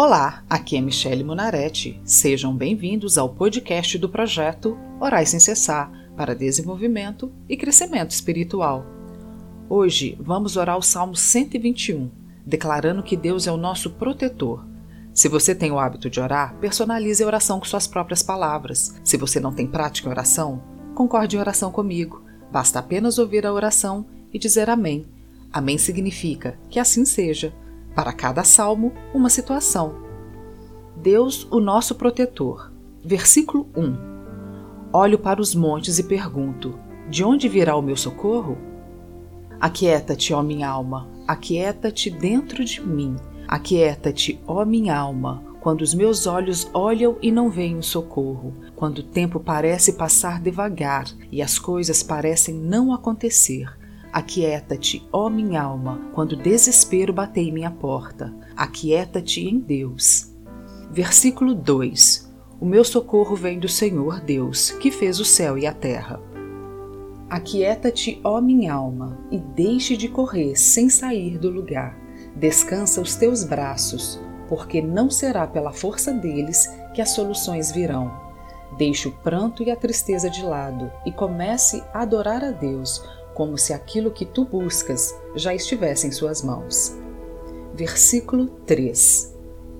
Olá, aqui é Michele Munaretti. Sejam bem-vindos ao podcast do projeto Orais sem Cessar para desenvolvimento e crescimento espiritual. Hoje vamos orar o Salmo 121, declarando que Deus é o nosso protetor. Se você tem o hábito de orar, personalize a oração com suas próprias palavras. Se você não tem prática em oração, concorde em oração comigo. Basta apenas ouvir a oração e dizer Amém. Amém significa que assim seja. Para cada salmo, uma situação. Deus, o nosso protetor. Versículo 1. Olho para os montes e pergunto: De onde virá o meu socorro? Aquieta-te, ó minha alma, aquieta-te dentro de mim. Aquieta-te, ó minha alma, quando os meus olhos olham e não veem o socorro, quando o tempo parece passar devagar e as coisas parecem não acontecer. Aquieta-te, ó minha alma, quando desespero batei minha porta. Aquieta-te em Deus. Versículo 2: O meu socorro vem do Senhor Deus, que fez o céu e a terra. Aquieta-te, ó minha alma, e deixe de correr sem sair do lugar. Descansa os teus braços, porque não será pela força deles que as soluções virão. Deixe o pranto e a tristeza de lado e comece a adorar a Deus como se aquilo que tu buscas já estivesse em suas mãos. Versículo 3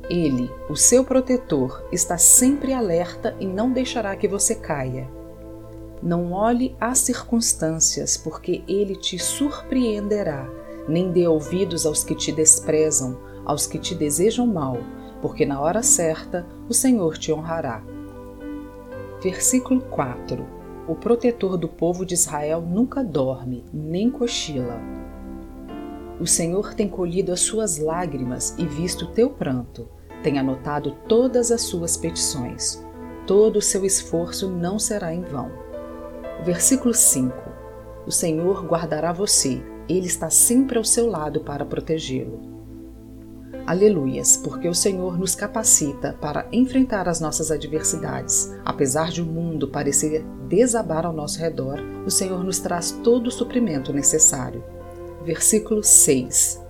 Ele, o seu protetor, está sempre alerta e não deixará que você caia. Não olhe às circunstâncias, porque ele te surpreenderá, nem dê ouvidos aos que te desprezam, aos que te desejam mal, porque na hora certa o Senhor te honrará. Versículo 4 o protetor do povo de Israel nunca dorme, nem cochila. O Senhor tem colhido as suas lágrimas e visto o teu pranto, tem anotado todas as suas petições. Todo o seu esforço não será em vão. Versículo 5: O Senhor guardará você, ele está sempre ao seu lado para protegê-lo. Aleluias, porque o Senhor nos capacita para enfrentar as nossas adversidades. Apesar de o mundo parecer desabar ao nosso redor, o Senhor nos traz todo o suprimento necessário. Versículo 6: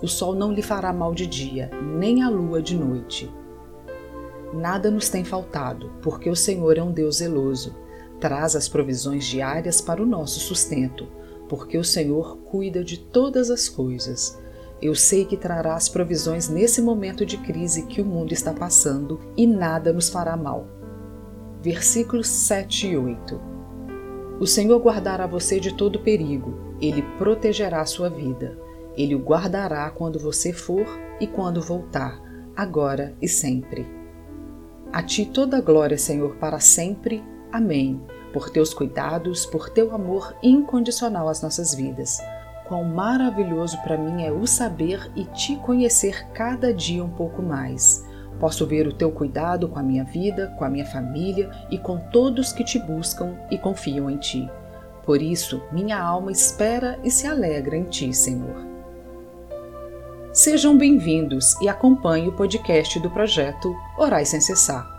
O sol não lhe fará mal de dia, nem a lua de noite. Nada nos tem faltado, porque o Senhor é um Deus zeloso. Traz as provisões diárias para o nosso sustento, porque o Senhor cuida de todas as coisas. Eu sei que trarás provisões nesse momento de crise que o mundo está passando e nada nos fará mal. Versículos 7 e 8 O Senhor guardará você de todo perigo, ele protegerá sua vida. Ele o guardará quando você for e quando voltar, agora e sempre. A ti toda a glória, Senhor, para sempre. Amém. Por teus cuidados, por teu amor incondicional às nossas vidas. Quão maravilhoso para mim é o saber e te conhecer cada dia um pouco mais. Posso ver o teu cuidado com a minha vida, com a minha família e com todos que te buscam e confiam em ti. Por isso, minha alma espera e se alegra em ti, Senhor. Sejam bem-vindos e acompanhe o podcast do projeto Orais sem Cessar.